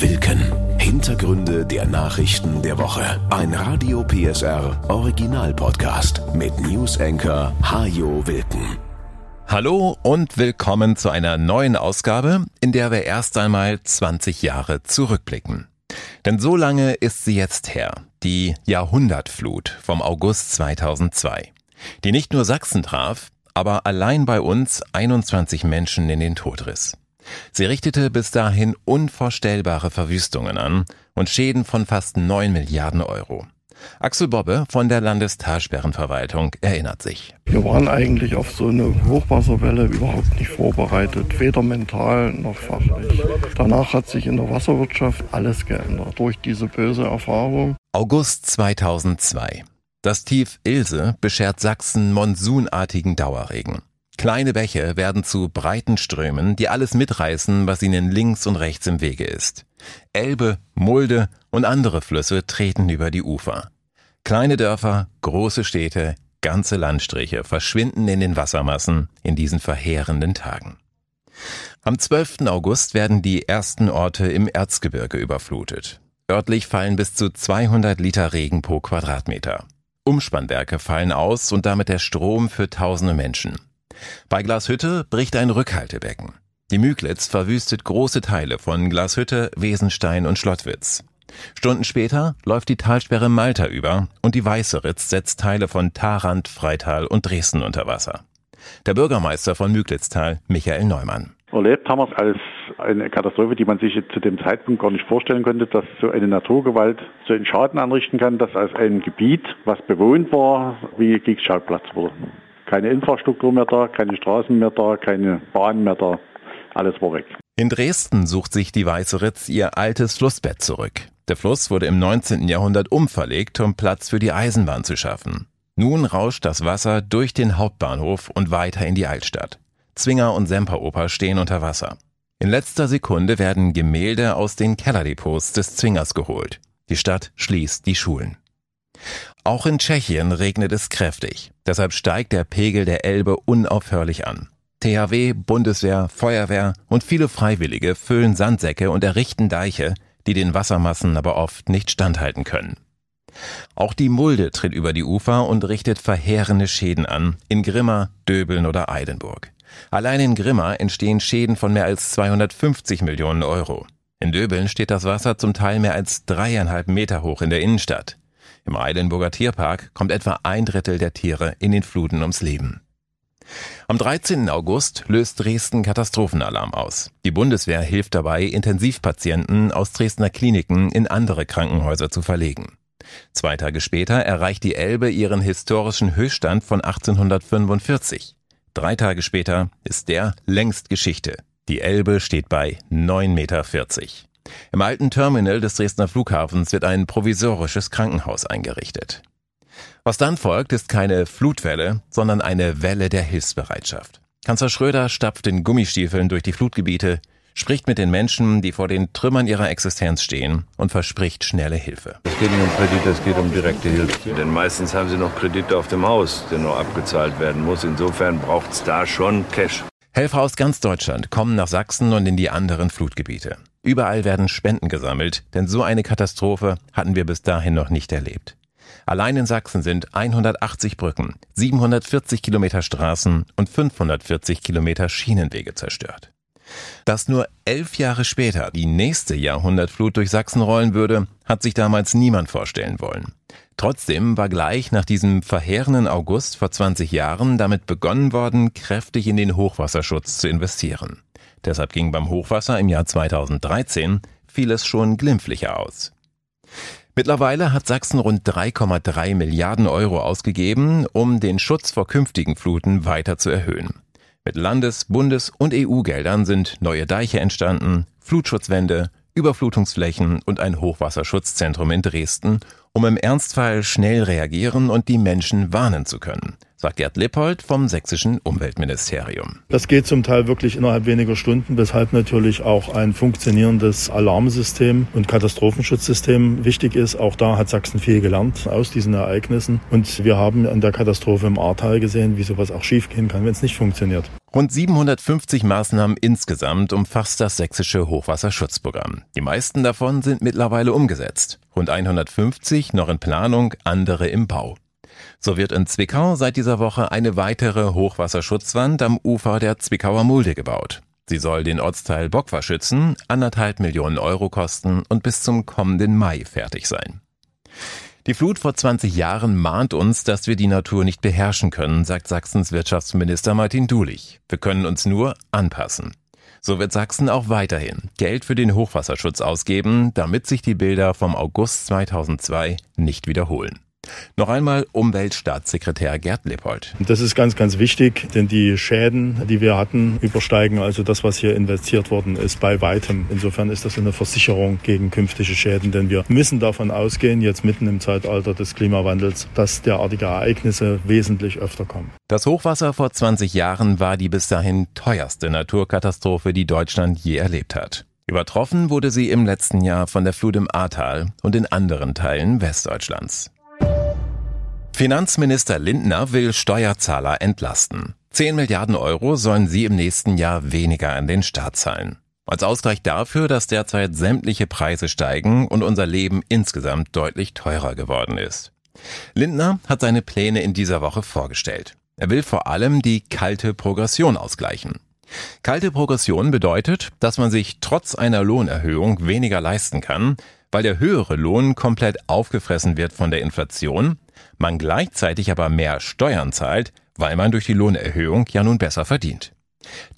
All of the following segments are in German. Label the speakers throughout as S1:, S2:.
S1: Wilken. Hintergründe der Nachrichten der Woche. Ein Radio PSR Original Podcast mit News Anchor Hajo Wilken.
S2: Hallo und willkommen zu einer neuen Ausgabe, in der wir erst einmal 20 Jahre zurückblicken. Denn so lange ist sie jetzt her, die Jahrhundertflut vom August 2002, die nicht nur Sachsen traf, aber allein bei uns 21 Menschen in den Tod riss. Sie richtete bis dahin unvorstellbare Verwüstungen an und Schäden von fast 9 Milliarden Euro. Axel Bobbe von der Landestalsperrenverwaltung erinnert sich.
S3: Wir waren eigentlich auf so eine Hochwasserwelle überhaupt nicht vorbereitet, weder mental noch fachlich. Danach hat sich in der Wasserwirtschaft alles geändert durch diese böse Erfahrung.
S2: August 2002. Das Tief Ilse beschert Sachsen monsunartigen Dauerregen. Kleine Bäche werden zu breiten Strömen, die alles mitreißen, was ihnen links und rechts im Wege ist. Elbe, Mulde und andere Flüsse treten über die Ufer. Kleine Dörfer, große Städte, ganze Landstriche verschwinden in den Wassermassen in diesen verheerenden Tagen. Am 12. August werden die ersten Orte im Erzgebirge überflutet. Örtlich fallen bis zu 200 Liter Regen pro Quadratmeter. Umspannwerke fallen aus und damit der Strom für tausende Menschen. Bei Glashütte bricht ein Rückhaltebecken. Die Müglitz verwüstet große Teile von Glashütte, Wesenstein und Schlottwitz. Stunden später läuft die Talsperre Malta über und die Weißeritz setzt Teile von Tarant, Freital und Dresden unter Wasser. Der Bürgermeister von Müglitztal, Michael Neumann.
S4: Erlebt haben wir es als eine Katastrophe, die man sich zu dem Zeitpunkt gar nicht vorstellen konnte, dass so eine Naturgewalt so einen Schaden anrichten kann, dass aus einem Gebiet, was bewohnt war, wie Kriegsschauplatz wurde keine Infrastruktur mehr da, keine Straßen mehr da, keine Bahn mehr da. Alles war weg.
S2: In Dresden sucht sich die Weiße Ritz ihr altes Flussbett zurück. Der Fluss wurde im 19. Jahrhundert umverlegt, um Platz für die Eisenbahn zu schaffen. Nun rauscht das Wasser durch den Hauptbahnhof und weiter in die Altstadt. Zwinger und Semperoper stehen unter Wasser. In letzter Sekunde werden Gemälde aus den Kellerdepots des Zwingers geholt. Die Stadt schließt die Schulen. Auch in Tschechien regnet es kräftig. Deshalb steigt der Pegel der Elbe unaufhörlich an. THW, Bundeswehr, Feuerwehr und viele Freiwillige füllen Sandsäcke und errichten Deiche, die den Wassermassen aber oft nicht standhalten können. Auch die Mulde tritt über die Ufer und richtet verheerende Schäden an, in Grimma, Döbeln oder Eidenburg. Allein in Grimma entstehen Schäden von mehr als 250 Millionen Euro. In Döbeln steht das Wasser zum Teil mehr als dreieinhalb Meter hoch in der Innenstadt. Im Eilenburger Tierpark kommt etwa ein Drittel der Tiere in den Fluten ums Leben. Am 13. August löst Dresden Katastrophenalarm aus. Die Bundeswehr hilft dabei, Intensivpatienten aus Dresdner Kliniken in andere Krankenhäuser zu verlegen. Zwei Tage später erreicht die Elbe ihren historischen Höchststand von 1845. Drei Tage später ist der längst Geschichte. Die Elbe steht bei 9,40 Meter. Im alten Terminal des Dresdner Flughafens wird ein provisorisches Krankenhaus eingerichtet. Was dann folgt, ist keine Flutwelle, sondern eine Welle der Hilfsbereitschaft. Kanzler Schröder stapft in Gummistiefeln durch die Flutgebiete, spricht mit den Menschen, die vor den Trümmern ihrer Existenz stehen und verspricht schnelle Hilfe.
S5: Es geht nicht um Kredit, es geht um direkte Hilfe. Denn meistens haben sie noch Kredite auf dem Haus, der noch abgezahlt werden muss. Insofern braucht es da schon Cash.
S2: Helfer aus ganz Deutschland kommen nach Sachsen und in die anderen Flutgebiete. Überall werden Spenden gesammelt, denn so eine Katastrophe hatten wir bis dahin noch nicht erlebt. Allein in Sachsen sind 180 Brücken, 740 Kilometer Straßen und 540 Kilometer Schienenwege zerstört. Dass nur elf Jahre später die nächste Jahrhundertflut durch Sachsen rollen würde, hat sich damals niemand vorstellen wollen. Trotzdem war gleich nach diesem verheerenden August vor 20 Jahren damit begonnen worden, kräftig in den Hochwasserschutz zu investieren. Deshalb ging beim Hochwasser im Jahr 2013 vieles schon glimpflicher aus. Mittlerweile hat Sachsen rund 3,3 Milliarden Euro ausgegeben, um den Schutz vor künftigen Fluten weiter zu erhöhen. Mit Landes-, Bundes- und EU-Geldern sind neue Deiche entstanden, Flutschutzwände, Überflutungsflächen und ein Hochwasserschutzzentrum in Dresden, um im Ernstfall schnell reagieren und die Menschen warnen zu können, sagt Gerd Lippold vom sächsischen Umweltministerium.
S6: Das geht zum Teil wirklich innerhalb weniger Stunden, weshalb natürlich auch ein funktionierendes Alarmsystem und Katastrophenschutzsystem wichtig ist. Auch da hat Sachsen viel gelernt aus diesen Ereignissen. Und wir haben an der Katastrophe im Ahrtal gesehen, wie sowas auch schiefgehen kann, wenn es nicht funktioniert.
S2: Rund 750 Maßnahmen insgesamt umfasst das sächsische Hochwasserschutzprogramm. Die meisten davon sind mittlerweile umgesetzt. Rund 150 noch in Planung, andere im Bau. So wird in Zwickau seit dieser Woche eine weitere Hochwasserschutzwand am Ufer der Zwickauer Mulde gebaut. Sie soll den Ortsteil Bockwar schützen, anderthalb Millionen Euro kosten und bis zum kommenden Mai fertig sein. Die Flut vor 20 Jahren mahnt uns, dass wir die Natur nicht beherrschen können, sagt Sachsens Wirtschaftsminister Martin Dulich. Wir können uns nur anpassen. So wird Sachsen auch weiterhin Geld für den Hochwasserschutz ausgeben, damit sich die Bilder vom August 2002 nicht wiederholen. Noch einmal Umweltstaatssekretär Gerd Lippold.
S6: Das ist ganz, ganz wichtig, denn die Schäden, die wir hatten, übersteigen also das, was hier investiert worden ist, bei weitem. Insofern ist das eine Versicherung gegen künftige Schäden, denn wir müssen davon ausgehen, jetzt mitten im Zeitalter des Klimawandels, dass derartige Ereignisse wesentlich öfter kommen.
S2: Das Hochwasser vor 20 Jahren war die bis dahin teuerste Naturkatastrophe, die Deutschland je erlebt hat. Übertroffen wurde sie im letzten Jahr von der Flut im Ahrtal und in anderen Teilen Westdeutschlands. Finanzminister Lindner will Steuerzahler entlasten. 10 Milliarden Euro sollen sie im nächsten Jahr weniger an den Staat zahlen. Als Ausgleich dafür, dass derzeit sämtliche Preise steigen und unser Leben insgesamt deutlich teurer geworden ist. Lindner hat seine Pläne in dieser Woche vorgestellt. Er will vor allem die kalte Progression ausgleichen. Kalte Progression bedeutet, dass man sich trotz einer Lohnerhöhung weniger leisten kann, weil der höhere Lohn komplett aufgefressen wird von der Inflation, man gleichzeitig aber mehr Steuern zahlt, weil man durch die Lohnerhöhung ja nun besser verdient.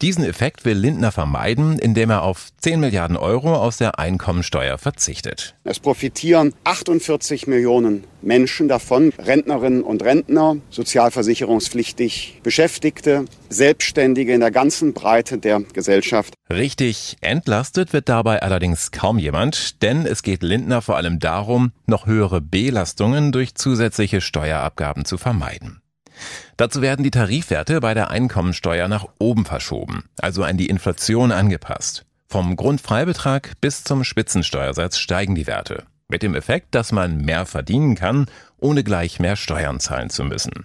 S2: Diesen Effekt will Lindner vermeiden, indem er auf 10 Milliarden Euro aus der Einkommensteuer verzichtet.
S7: Es profitieren 48 Millionen Menschen davon, Rentnerinnen und Rentner, sozialversicherungspflichtig Beschäftigte, Selbstständige in der ganzen Breite der Gesellschaft.
S2: Richtig entlastet wird dabei allerdings kaum jemand, denn es geht Lindner vor allem darum, noch höhere Belastungen durch zusätzliche Steuerabgaben zu vermeiden. Dazu werden die Tarifwerte bei der Einkommensteuer nach oben verschoben, also an die Inflation angepasst. Vom Grundfreibetrag bis zum Spitzensteuersatz steigen die Werte, mit dem Effekt, dass man mehr verdienen kann, ohne gleich mehr Steuern zahlen zu müssen.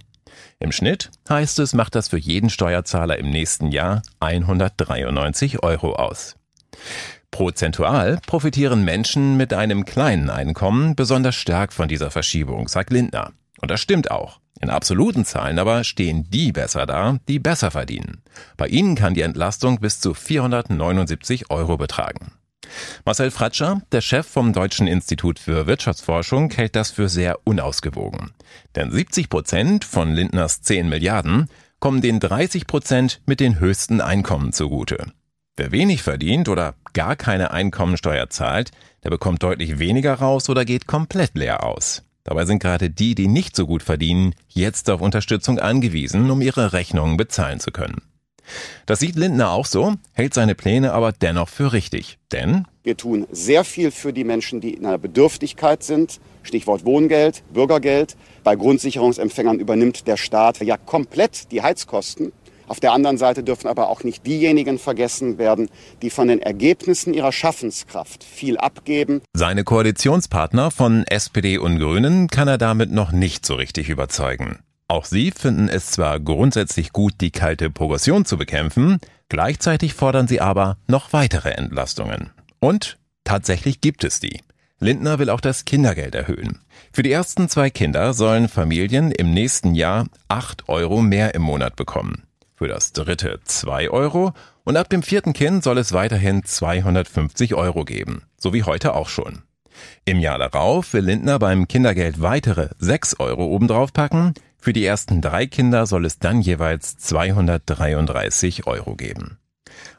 S2: Im Schnitt heißt es, macht das für jeden Steuerzahler im nächsten Jahr 193 Euro aus. Prozentual profitieren Menschen mit einem kleinen Einkommen besonders stark von dieser Verschiebung, sagt Lindner. Und das stimmt auch. In absoluten Zahlen aber stehen die besser da, die besser verdienen. Bei ihnen kann die Entlastung bis zu 479 Euro betragen. Marcel Fratscher, der Chef vom Deutschen Institut für Wirtschaftsforschung, hält das für sehr unausgewogen. Denn 70 Prozent von Lindners 10 Milliarden kommen den 30 Prozent mit den höchsten Einkommen zugute. Wer wenig verdient oder gar keine Einkommensteuer zahlt, der bekommt deutlich weniger raus oder geht komplett leer aus. Dabei sind gerade die, die nicht so gut verdienen, jetzt auf Unterstützung angewiesen, um ihre Rechnungen bezahlen zu können. Das sieht Lindner auch so, hält seine Pläne aber dennoch für richtig. Denn
S7: wir tun sehr viel für die Menschen, die in einer Bedürftigkeit sind. Stichwort Wohngeld, Bürgergeld. Bei Grundsicherungsempfängern übernimmt der Staat ja komplett die Heizkosten. Auf der anderen Seite dürfen aber auch nicht diejenigen vergessen werden, die von den Ergebnissen ihrer Schaffenskraft viel abgeben.
S2: Seine Koalitionspartner von SPD und Grünen kann er damit noch nicht so richtig überzeugen. Auch sie finden es zwar grundsätzlich gut, die kalte Progression zu bekämpfen, gleichzeitig fordern sie aber noch weitere Entlastungen. Und tatsächlich gibt es die. Lindner will auch das Kindergeld erhöhen. Für die ersten zwei Kinder sollen Familien im nächsten Jahr acht Euro mehr im Monat bekommen für das dritte 2 Euro und ab dem vierten Kind soll es weiterhin 250 Euro geben, so wie heute auch schon. Im Jahr darauf will Lindner beim Kindergeld weitere 6 Euro obendrauf packen, für die ersten drei Kinder soll es dann jeweils 233 Euro geben.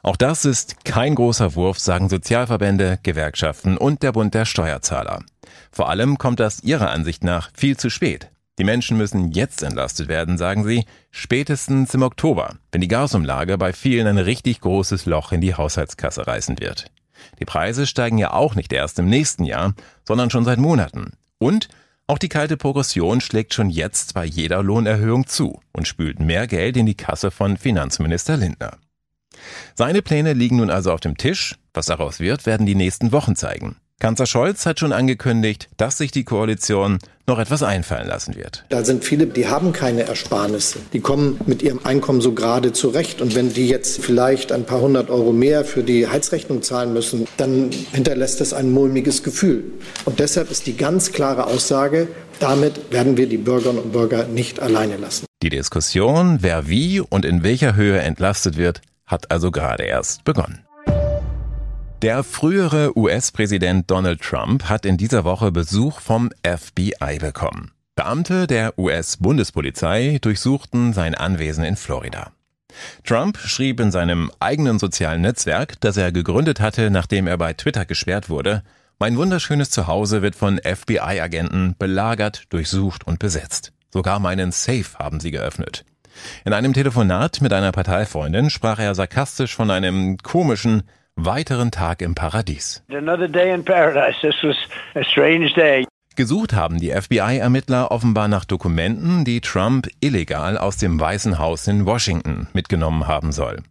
S2: Auch das ist kein großer Wurf, sagen Sozialverbände, Gewerkschaften und der Bund der Steuerzahler. Vor allem kommt das ihrer Ansicht nach viel zu spät. Die Menschen müssen jetzt entlastet werden, sagen sie, spätestens im Oktober, wenn die Gasumlage bei vielen ein richtig großes Loch in die Haushaltskasse reißen wird. Die Preise steigen ja auch nicht erst im nächsten Jahr, sondern schon seit Monaten. Und Auch die kalte Progression schlägt schon jetzt bei jeder Lohnerhöhung zu und spült mehr Geld in die Kasse von Finanzminister Lindner. Seine Pläne liegen nun also auf dem Tisch. Was daraus wird, werden die nächsten Wochen zeigen. Kanzler Scholz hat schon angekündigt, dass sich die Koalition noch etwas einfallen lassen wird.
S8: Da sind viele, die haben keine Ersparnisse. Die kommen mit ihrem Einkommen so gerade zurecht. Und wenn die jetzt vielleicht ein paar hundert Euro mehr für die Heizrechnung zahlen müssen, dann hinterlässt das ein mulmiges Gefühl. Und deshalb ist die ganz klare Aussage, damit werden wir die Bürgerinnen und Bürger nicht alleine lassen.
S2: Die Diskussion, wer wie und in welcher Höhe entlastet wird, hat also gerade erst begonnen. Der frühere US-Präsident Donald Trump hat in dieser Woche Besuch vom FBI bekommen. Beamte der US-Bundespolizei durchsuchten sein Anwesen in Florida. Trump schrieb in seinem eigenen sozialen Netzwerk, das er gegründet hatte, nachdem er bei Twitter gesperrt wurde, mein wunderschönes Zuhause wird von FBI-Agenten belagert, durchsucht und besetzt. Sogar meinen Safe haben sie geöffnet. In einem Telefonat mit einer Parteifreundin sprach er sarkastisch von einem komischen, weiteren Tag im Paradies. Gesucht haben die FBI-Ermittler offenbar nach Dokumenten, die Trump illegal aus dem Weißen Haus in Washington mitgenommen haben soll.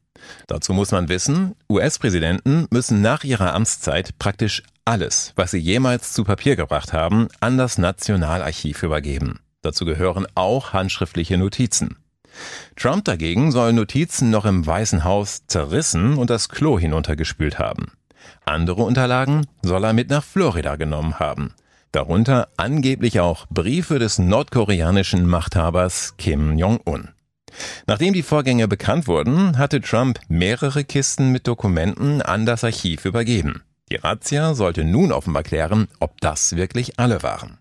S2: Dazu muss man wissen, US-Präsidenten müssen nach ihrer Amtszeit praktisch alles, was sie jemals zu Papier gebracht haben, an das Nationalarchiv übergeben. Dazu gehören auch handschriftliche Notizen. Trump dagegen soll Notizen noch im Weißen Haus zerrissen und das Klo hinuntergespült haben. Andere Unterlagen soll er mit nach Florida genommen haben. Darunter angeblich auch Briefe des nordkoreanischen Machthabers Kim Jong-un. Nachdem die Vorgänge bekannt wurden, hatte Trump mehrere Kisten mit Dokumenten an das Archiv übergeben. Die Razzia sollte nun offenbar klären, ob das wirklich alle waren.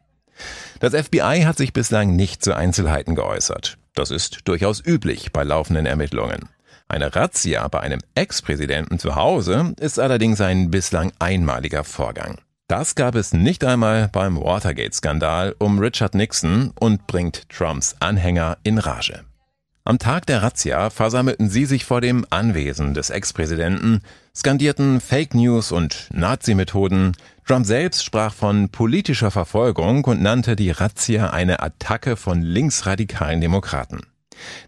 S2: Das FBI hat sich bislang nicht zu Einzelheiten geäußert. Das ist durchaus üblich bei laufenden Ermittlungen. Eine Razzia bei einem Ex-Präsidenten zu Hause ist allerdings ein bislang einmaliger Vorgang. Das gab es nicht einmal beim Watergate-Skandal um Richard Nixon und bringt Trumps Anhänger in Rage. Am Tag der Razzia versammelten sie sich vor dem Anwesen des Ex-Präsidenten, skandierten Fake News und Nazi-Methoden. Trump selbst sprach von politischer Verfolgung und nannte die Razzia eine Attacke von linksradikalen Demokraten.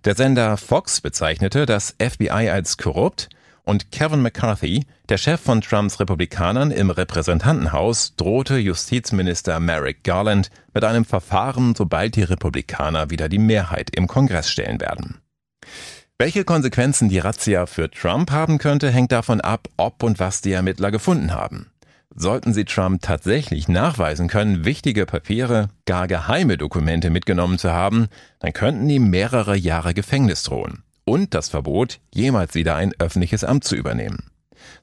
S2: Der Sender Fox bezeichnete das FBI als korrupt und Kevin McCarthy, der Chef von Trumps Republikanern im Repräsentantenhaus, drohte Justizminister Merrick Garland mit einem Verfahren, sobald die Republikaner wieder die Mehrheit im Kongress stellen werden. Welche Konsequenzen die Razzia für Trump haben könnte, hängt davon ab, ob und was die Ermittler gefunden haben. Sollten sie Trump tatsächlich nachweisen können, wichtige Papiere, gar geheime Dokumente mitgenommen zu haben, dann könnten ihm mehrere Jahre Gefängnis drohen und das Verbot, jemals wieder ein öffentliches Amt zu übernehmen.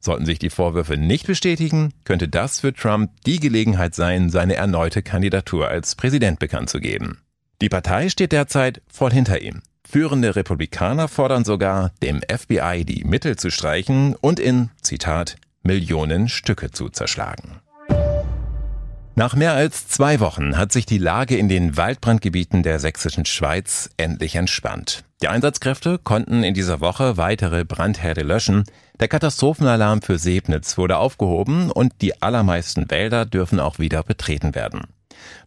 S2: Sollten sich die Vorwürfe nicht bestätigen, könnte das für Trump die Gelegenheit sein, seine erneute Kandidatur als Präsident bekannt zu geben. Die Partei steht derzeit voll hinter ihm. Führende Republikaner fordern sogar, dem FBI die Mittel zu streichen und in, Zitat, Millionen Stücke zu zerschlagen. Nach mehr als zwei Wochen hat sich die Lage in den Waldbrandgebieten der sächsischen Schweiz endlich entspannt. Die Einsatzkräfte konnten in dieser Woche weitere Brandherde löschen. Der Katastrophenalarm für Sebnitz wurde aufgehoben und die allermeisten Wälder dürfen auch wieder betreten werden.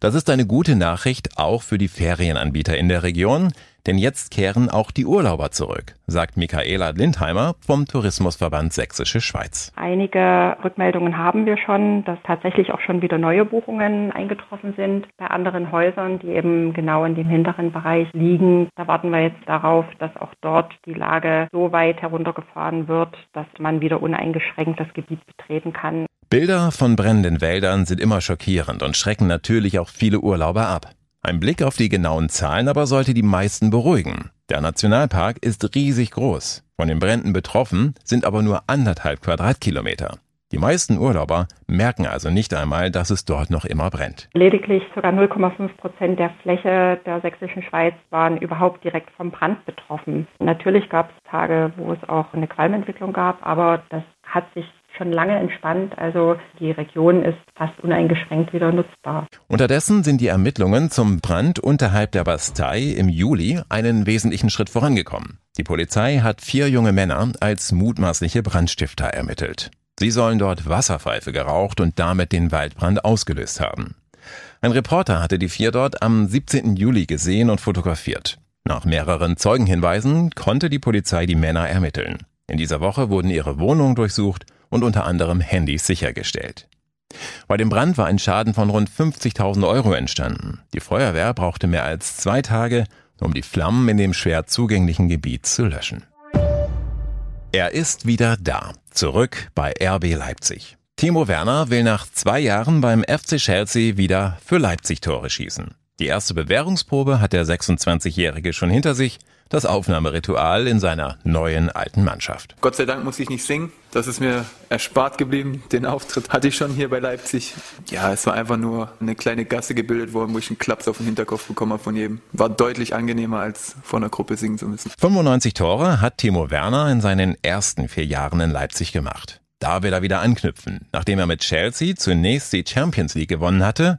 S2: Das ist eine gute Nachricht auch für die Ferienanbieter in der Region, denn jetzt kehren auch die Urlauber zurück, sagt Michaela Lindheimer vom Tourismusverband Sächsische Schweiz.
S9: Einige Rückmeldungen haben wir schon, dass tatsächlich auch schon wieder neue Buchungen eingetroffen sind. Bei anderen Häusern, die eben genau in dem hinteren Bereich liegen, da warten wir jetzt darauf, dass auch dort die Lage so weit heruntergefahren wird, dass man wieder uneingeschränkt das Gebiet betreten kann.
S2: Bilder von brennenden Wäldern sind immer schockierend und schrecken natürlich auch viele Urlauber ab. Ein Blick auf die genauen Zahlen aber sollte die meisten beruhigen. Der Nationalpark ist riesig groß. Von den Bränden betroffen sind aber nur anderthalb Quadratkilometer. Die meisten Urlauber merken also nicht einmal, dass es dort noch immer brennt.
S9: Lediglich ca. 0,5 Prozent der Fläche der sächsischen Schweiz waren überhaupt direkt vom Brand betroffen. Natürlich gab es Tage, wo es auch eine Qualmentwicklung gab, aber das hat sich schon lange entspannt. Also die Region ist fast uneingeschränkt wieder nutzbar.
S2: Unterdessen sind die Ermittlungen zum Brand unterhalb der Bastei im Juli einen wesentlichen Schritt vorangekommen. Die Polizei hat vier junge Männer als mutmaßliche Brandstifter ermittelt. Sie sollen dort Wasserpfeife geraucht und damit den Waldbrand ausgelöst haben. Ein Reporter hatte die vier dort am 17. Juli gesehen und fotografiert. Nach mehreren Zeugenhinweisen konnte die Polizei die Männer ermitteln. In dieser Woche wurden ihre Wohnungen durchsucht und unter anderem Handys sichergestellt. Bei dem Brand war ein Schaden von rund 50.000 Euro entstanden. Die Feuerwehr brauchte mehr als zwei Tage, um die Flammen in dem schwer zugänglichen Gebiet zu löschen. Er ist wieder da, zurück bei RB Leipzig. Timo Werner will nach zwei Jahren beim FC Chelsea wieder für Leipzig Tore schießen. Die erste Bewährungsprobe hat der 26-Jährige schon hinter sich das Aufnahmeritual in seiner neuen alten Mannschaft.
S10: Gott sei Dank muss ich nicht singen. Das ist mir erspart geblieben. Den Auftritt hatte ich schon hier bei Leipzig. Ja, es war einfach nur eine kleine Gasse gebildet worden, wo ich einen Klaps auf den Hinterkopf bekommen habe von jedem. War deutlich angenehmer, als vor einer Gruppe singen zu müssen.
S2: 95 Tore hat Timo Werner in seinen ersten vier Jahren in Leipzig gemacht. Da will er wieder anknüpfen. Nachdem er mit Chelsea zunächst die Champions League gewonnen hatte,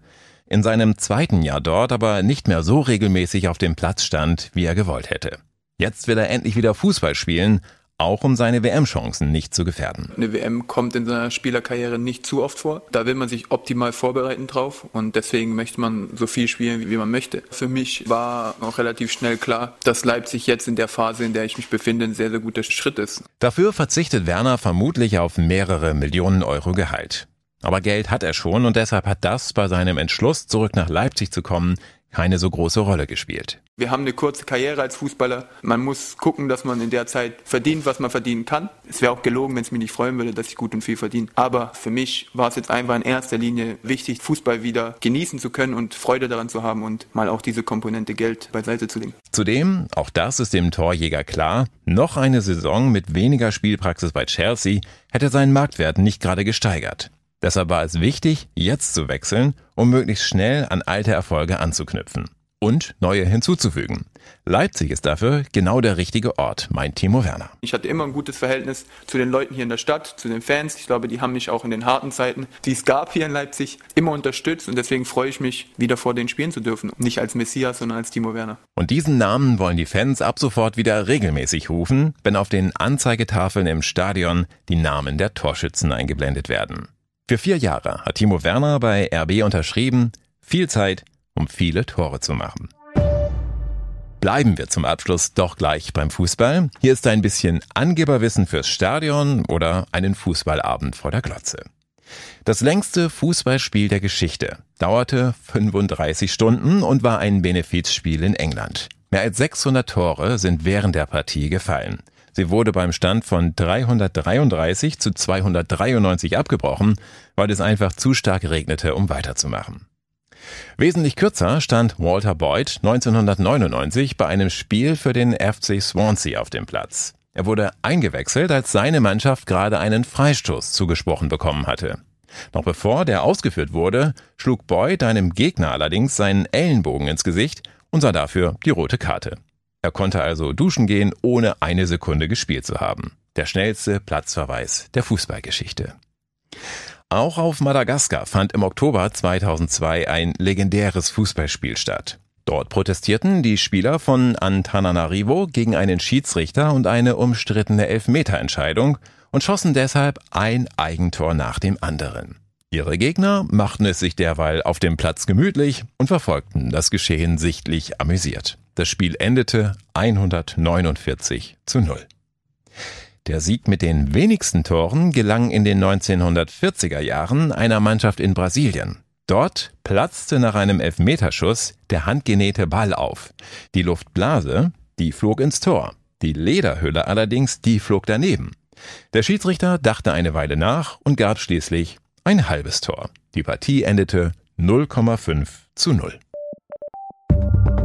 S2: in seinem zweiten Jahr dort aber nicht mehr so regelmäßig auf dem Platz stand, wie er gewollt hätte. Jetzt will er endlich wieder Fußball spielen, auch um seine WM-Chancen nicht zu gefährden.
S10: Eine WM kommt in seiner Spielerkarriere nicht zu oft vor. Da will man sich optimal vorbereiten drauf und deswegen möchte man so viel spielen, wie man möchte. Für mich war auch relativ schnell klar, dass Leipzig jetzt in der Phase, in der ich mich befinde, ein sehr, sehr guter Schritt ist.
S2: Dafür verzichtet Werner vermutlich auf mehrere Millionen Euro Gehalt. Aber Geld hat er schon und deshalb hat das bei seinem Entschluss, zurück nach Leipzig zu kommen, keine so große Rolle gespielt.
S10: Wir haben eine kurze Karriere als Fußballer. Man muss gucken, dass man in der Zeit verdient, was man verdienen kann. Es wäre auch gelogen, wenn es mich nicht freuen würde, dass ich gut und viel verdiene. Aber für mich war es jetzt einfach in erster Linie wichtig, Fußball wieder genießen zu können und Freude daran zu haben und mal auch diese Komponente Geld beiseite zu legen.
S2: Zudem, auch das ist dem Torjäger klar, noch eine Saison mit weniger Spielpraxis bei Chelsea hätte seinen Marktwert nicht gerade gesteigert. Deshalb war es wichtig, jetzt zu wechseln, um möglichst schnell an alte Erfolge anzuknüpfen und neue hinzuzufügen. Leipzig ist dafür genau der richtige Ort, meint Timo Werner.
S10: Ich hatte immer ein gutes Verhältnis zu den Leuten hier in der Stadt, zu den Fans. Ich glaube, die haben mich auch in den harten Zeiten, die es gab hier in Leipzig, immer unterstützt und deswegen freue ich mich, wieder vor denen spielen zu dürfen. Nicht als Messias, sondern als Timo Werner.
S2: Und diesen Namen wollen die Fans ab sofort wieder regelmäßig rufen, wenn auf den Anzeigetafeln im Stadion die Namen der Torschützen eingeblendet werden. Für vier Jahre hat Timo Werner bei RB unterschrieben, viel Zeit, um viele Tore zu machen. Bleiben wir zum Abschluss doch gleich beim Fußball. Hier ist ein bisschen Angeberwissen fürs Stadion oder einen Fußballabend vor der Glotze. Das längste Fußballspiel der Geschichte dauerte 35 Stunden und war ein Benefizspiel in England. Mehr als 600 Tore sind während der Partie gefallen. Sie wurde beim Stand von 333 zu 293 abgebrochen, weil es einfach zu stark regnete, um weiterzumachen. Wesentlich kürzer stand Walter Boyd 1999 bei einem Spiel für den FC Swansea auf dem Platz. Er wurde eingewechselt, als seine Mannschaft gerade einen Freistoß zugesprochen bekommen hatte. Noch bevor der ausgeführt wurde, schlug Boyd einem Gegner allerdings seinen Ellenbogen ins Gesicht und sah dafür die rote Karte. Er konnte also duschen gehen, ohne eine Sekunde gespielt zu haben. Der schnellste Platzverweis der Fußballgeschichte. Auch auf Madagaskar fand im Oktober 2002 ein legendäres Fußballspiel statt. Dort protestierten die Spieler von Antananarivo gegen einen Schiedsrichter und eine umstrittene Elfmeterentscheidung und schossen deshalb ein Eigentor nach dem anderen. Ihre Gegner machten es sich derweil auf dem Platz gemütlich und verfolgten das Geschehen sichtlich amüsiert. Das Spiel endete 149 zu 0. Der Sieg mit den wenigsten Toren gelang in den 1940er Jahren einer Mannschaft in Brasilien. Dort platzte nach einem Elfmeterschuss der handgenähte Ball auf. Die Luftblase, die flog ins Tor. Die Lederhülle allerdings, die flog daneben. Der Schiedsrichter dachte eine Weile nach und gab schließlich ein halbes Tor. Die Partie endete 0,5 zu 0.